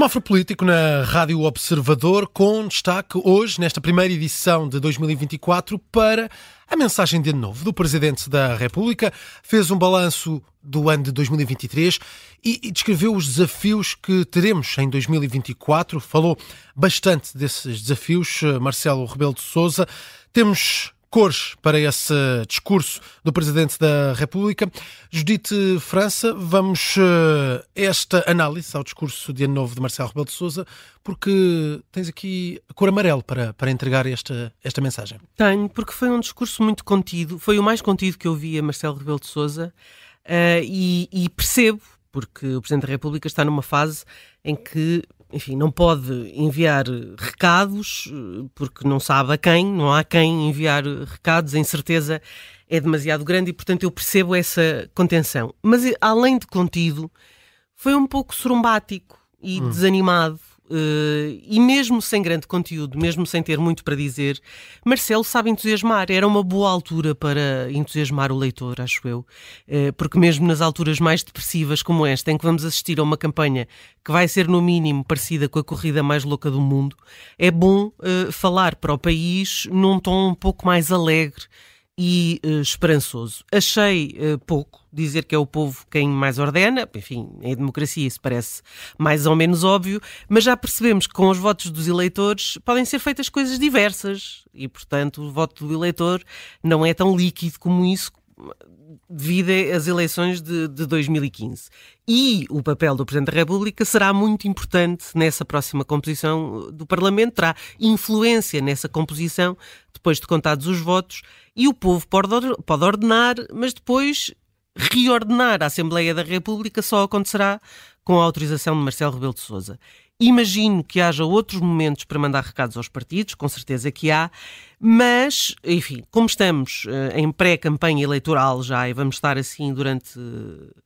Semáforo político na Rádio Observador, com destaque hoje, nesta primeira edição de 2024, para a mensagem de novo do Presidente da República. Fez um balanço do ano de 2023 e, e descreveu os desafios que teremos em 2024. Falou bastante desses desafios, Marcelo Rebelo de Souza. Temos cores para esse discurso do Presidente da República. Judite França, vamos eh, esta análise ao discurso de Ano Novo de Marcelo Rebelo de Sousa, porque tens aqui a cor amarelo para, para entregar esta, esta mensagem. Tenho, porque foi um discurso muito contido, foi o mais contido que eu vi a Marcelo Rebelo de Sousa, uh, e, e percebo, porque o Presidente da República está numa fase em que enfim, não pode enviar recados porque não sabe a quem, não há quem enviar recados, a incerteza é demasiado grande e, portanto, eu percebo essa contenção. Mas, além de contido, foi um pouco sorumbático e hum. desanimado Uh, e mesmo sem grande conteúdo, mesmo sem ter muito para dizer, Marcelo sabe entusiasmar. Era uma boa altura para entusiasmar o leitor, acho eu. Uh, porque mesmo nas alturas mais depressivas como esta, em que vamos assistir a uma campanha que vai ser no mínimo parecida com a corrida mais louca do mundo, é bom uh, falar para o país num tom um pouco mais alegre e uh, esperançoso. Achei uh, pouco dizer que é o povo quem mais ordena, enfim, em democracia isso parece mais ou menos óbvio, mas já percebemos que com os votos dos eleitores podem ser feitas coisas diversas e, portanto, o voto do eleitor não é tão líquido como isso devido às eleições de, de 2015. E o papel do Presidente da República será muito importante nessa próxima composição do Parlamento, terá influência nessa composição depois de contados os votos e o povo pode ordenar, mas depois reordenar a Assembleia da República só acontecerá com a autorização de Marcelo Rebelo de Sousa. Imagino que haja outros momentos para mandar recados aos partidos, com certeza que há, mas, enfim, como estamos uh, em pré-campanha eleitoral já e vamos estar assim durante uh,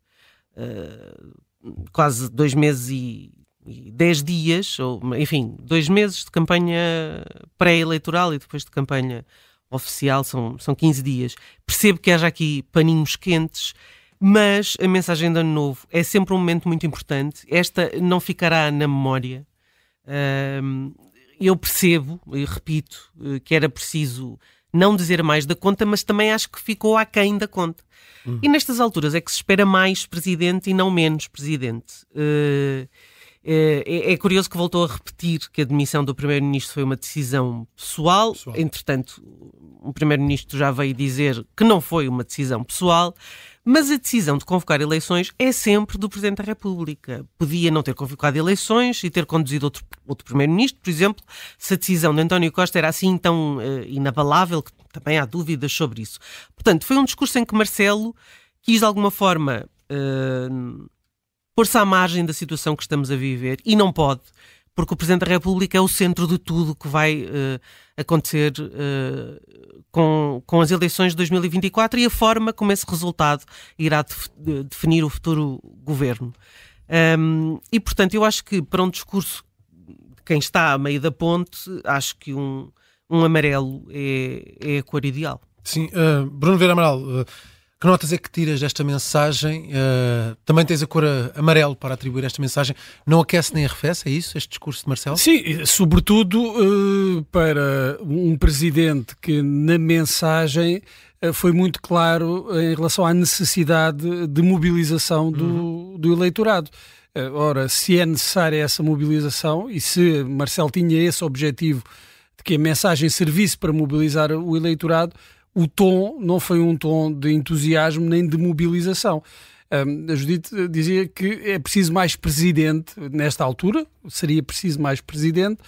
quase dois meses e, e dez dias, ou enfim, dois meses de campanha pré-eleitoral e depois de campanha oficial, são, são 15 dias. Percebo que haja aqui paninhos quentes mas a mensagem de Ano Novo é sempre um momento muito importante. Esta não ficará na memória. eu percebo e repito eh, que era preciso não dizer mais da conta, mas também acho que ficou aquém da conta. Uhum. E nestas alturas é que se espera mais presidente e não menos presidente. Uh, é, é, curioso que voltou a repetir que a demissão do Primeiro-Ministro foi uma decisão pessoal. pessoal. Entretanto, o Primeiro-Ministro já veio dizer que não foi uma decisão pessoal. Mas a decisão de convocar eleições é sempre do Presidente da República. Podia não ter convocado eleições e ter conduzido outro, outro Primeiro-Ministro, por exemplo, se a decisão de António Costa era assim tão uh, inabalável, que também há dúvidas sobre isso. Portanto, foi um discurso em que Marcelo quis de alguma forma uh, pôr-se à margem da situação que estamos a viver e não pode, porque o Presidente da República é o centro de tudo que vai uh, acontecer uh, com, com as eleições de 2024 e a forma como esse resultado irá def definir o futuro governo. Um, e, portanto, eu acho que para um discurso de quem está a meio da ponte, acho que um, um amarelo é, é a cor ideal. Sim, uh, Bruno Vera Amaral, que notas é que tiras desta mensagem? Uh, também tens a cor amarelo para atribuir esta mensagem. Não aquece nem arrefece, é isso, este discurso de Marcelo? Sim, sobretudo uh, para um presidente que na mensagem uh, foi muito claro em relação à necessidade de mobilização do, uhum. do eleitorado. Ora, se é necessária essa mobilização e se Marcelo tinha esse objetivo de que a mensagem servisse para mobilizar o eleitorado, o tom não foi um tom de entusiasmo nem de mobilização. Um, a Judite dizia que é preciso mais presidente nesta altura, seria preciso mais presidente,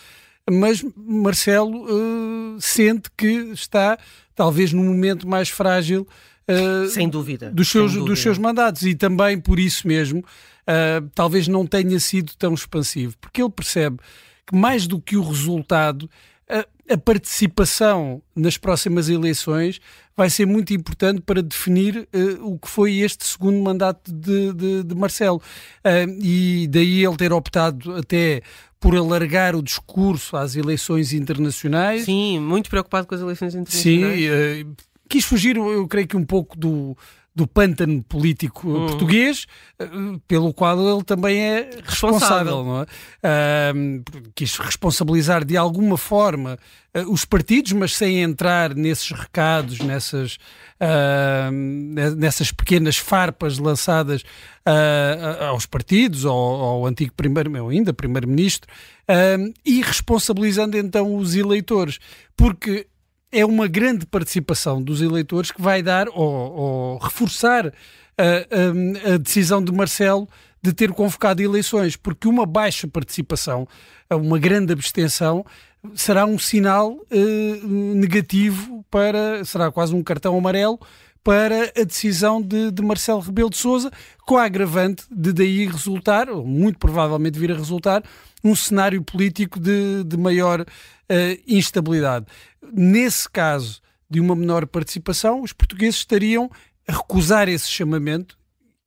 mas Marcelo uh, sente que está talvez num momento mais frágil uh, sem dúvida dos seus, dúvida. dos seus mandatos e também por isso mesmo uh, talvez não tenha sido tão expansivo, porque ele percebe que mais do que o resultado a, a, participação nas próximas eleições vai ser muito importante para definir uh, o que foi este segundo mandato de, de, de Marcelo. Uh, e daí ele ter optado até por alargar o discurso às eleições internacionais. Sim, muito preocupado com as eleições internacionais. Sim, uh, quis fugir, eu creio que um pouco do do pântano político hum. português, eh, pelo qual ele também é responsável, responsável. não é? Uh, quis responsabilizar de alguma forma uh, os partidos, mas sem entrar nesses recados, nessas, uh, nessas pequenas farpas lançadas aos partidos, ao, ao antigo primeiro, ainda primeiro-ministro, e responsabilizando então os eleitores, porque é uma grande participação dos eleitores que vai dar ou, ou reforçar a, a, a, decisão de Marcelo de ter convocado eleições, porque uma baixa participação, uma grande abstenção, será um sinal eh, negativo para, será quase um cartão amarelo para a decisão de, de, Marcelo Rebelo de Sousa, com a agravante de daí resultar, ou muito provavelmente vir a resultar, um cenário político de, de maior uh, instabilidade. Nesse caso de uma menor participação, os portugueses estariam a recusar esse chamamento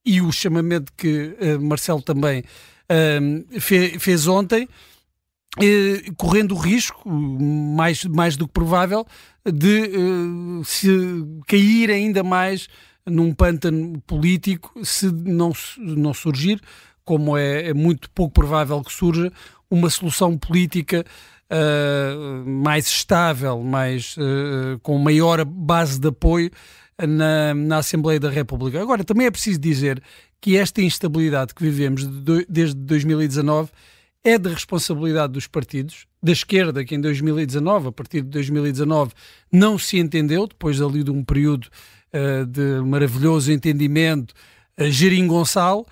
e o chamamento que uh, Marcelo também uh, fe, fez ontem, uh, correndo o risco, mais, mais do que provável, de se cair ainda mais num pântano político se não, não surgir, como é, é muito pouco provável que surja, uma solução política uh, mais estável, mais, uh, com maior base de apoio na, na Assembleia da República. Agora, também é preciso dizer que esta instabilidade que vivemos de, desde 2019 é de responsabilidade dos partidos, da esquerda, que em 2019, a partir de 2019, não se entendeu, depois ali de um período uh, de maravilhoso entendimento uh, geringonçal,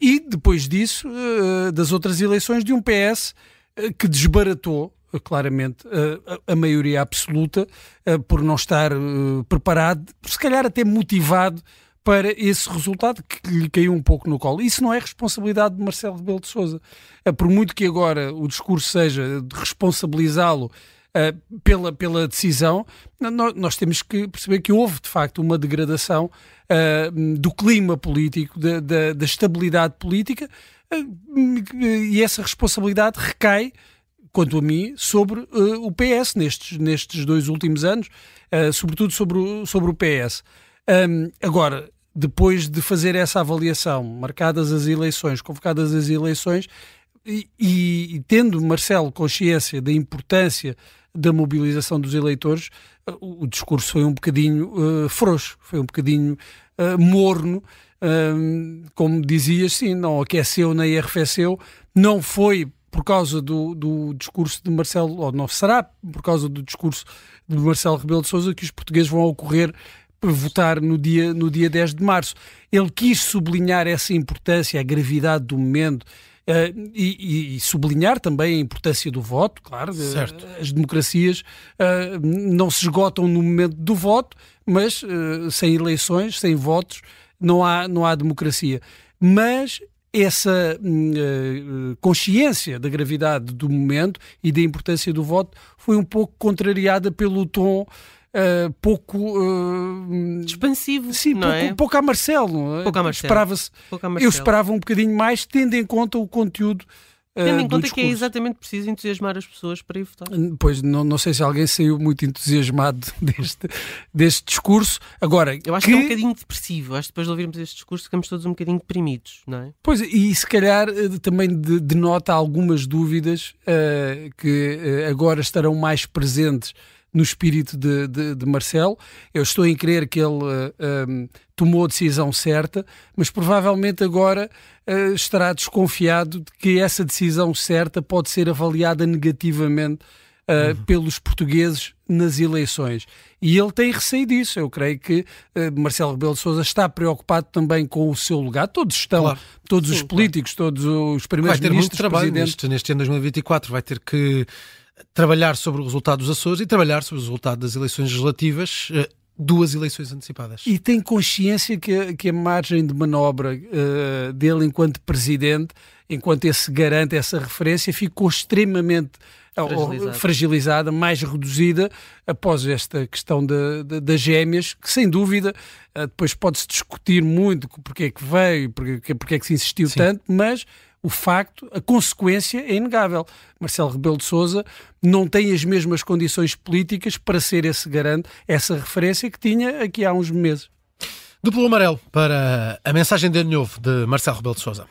e depois disso, uh, das outras eleições, de um PS uh, que desbaratou claramente a, a, maioria absoluta por não estar preparado, se calhar até motivado para esse resultado que lhe caiu um pouco no colo. Isso não é responsabilidade de Marcelo Rebelo de Sousa. Por muito que agora o discurso seja de responsabilizá-lo uh, pela, pela decisão, nós, nós, temos que perceber que houve de facto uma degradação uh, do clima político, da, da, da estabilidade política, uh, e essa responsabilidade recai quanto a mim, sobre uh, o PS nestes, nestes dois últimos anos, uh, sobretudo sobre o, sobre o PS. Um, agora, depois de fazer essa avaliação, marcadas as eleições, convocadas as eleições, e, e, e tendo Marcelo consciência da importância da mobilização dos eleitores, o, o discurso foi um bocadinho uh, frouxo, foi um bocadinho uh, morno, como dizias, sim, não aqueceu nem arrefeceu, não foi por causa do, do discurso de Marcelo, ou não será por causa do discurso de Marcelo Rebelo de Sousa que os portugueses vão ocorrer votar no dia, no dia 10 de março. Ele quis sublinhar essa importância, a gravidade do momento. Uh, e, e, sublinhar também a importância do voto, claro, certo. as democracias uh, não se esgotam no momento do voto, mas uh, sem eleições, sem votos, não há, não há democracia. Mas essa uh, consciência da gravidade do momento e da importância do voto foi um pouco contrariada pelo tom uh, pouco uh, expansivo. Sim, pouco, é? pouco a Marcelo. É? Pouco a Marcelo. Esperava pouco a Marcelo. Eu esperava um bocadinho mais, tendo em conta o conteúdo Tendo em conta discurso. que é exatamente preciso entusiasmar as pessoas para ir votar. Pois, não, não sei se alguém saiu muito entusiasmado deste, deste discurso. Agora, Eu acho que... que... é um bocadinho depressivo. Acho que depois de ouvirmos este discurso ficamos todos um bocadinho deprimidos, não é? Pois, e se calhar eh, também denota algumas dúvidas uh, que uh, agora estarão mais presentes no espírito de, de, de, Marcelo. Eu estou em crer que ele uh, eh, um, tomou a decisão certa, mas provavelmente agora uh, estará desconfiado de que essa decisão certa pode ser avaliada negativamente uh, uhum. pelos portugueses nas eleições. E ele tem receio disso. Eu creio que Marcelo Rebelo de Sousa está preocupado também com o seu lugar. Todos estão, claro. todos Sim, os políticos, claro. todos os primeiros vai ter ministros, muito trabalho neste, neste ano 2024. Vai ter que trabalhar sobre o resultado dos Açores e trabalhar sobre o resultado das eleições legislativas, eh, duas eleições antecipadas. E tem consciência que, a, que a margem de manobra uh, dele enquanto presidente, enquanto esse garante, essa referência, ficou extremamente fragilizada, fragilizada mais reduzida após esta questão de, de, das gêmeas, que sem dúvida uh, depois pode-se discutir muito porque é que veio, porque, porque é que se insistiu Sim. tanto, mas o facto, a consequência é inegável. Marcelo Rebelo de Sousa não tem as mesmas condições políticas para ser esse garante, essa referência que tinha aqui há uns meses. Duplo amarelo para a mensagem de ano novo de Marcelo Rebelo de Sousa.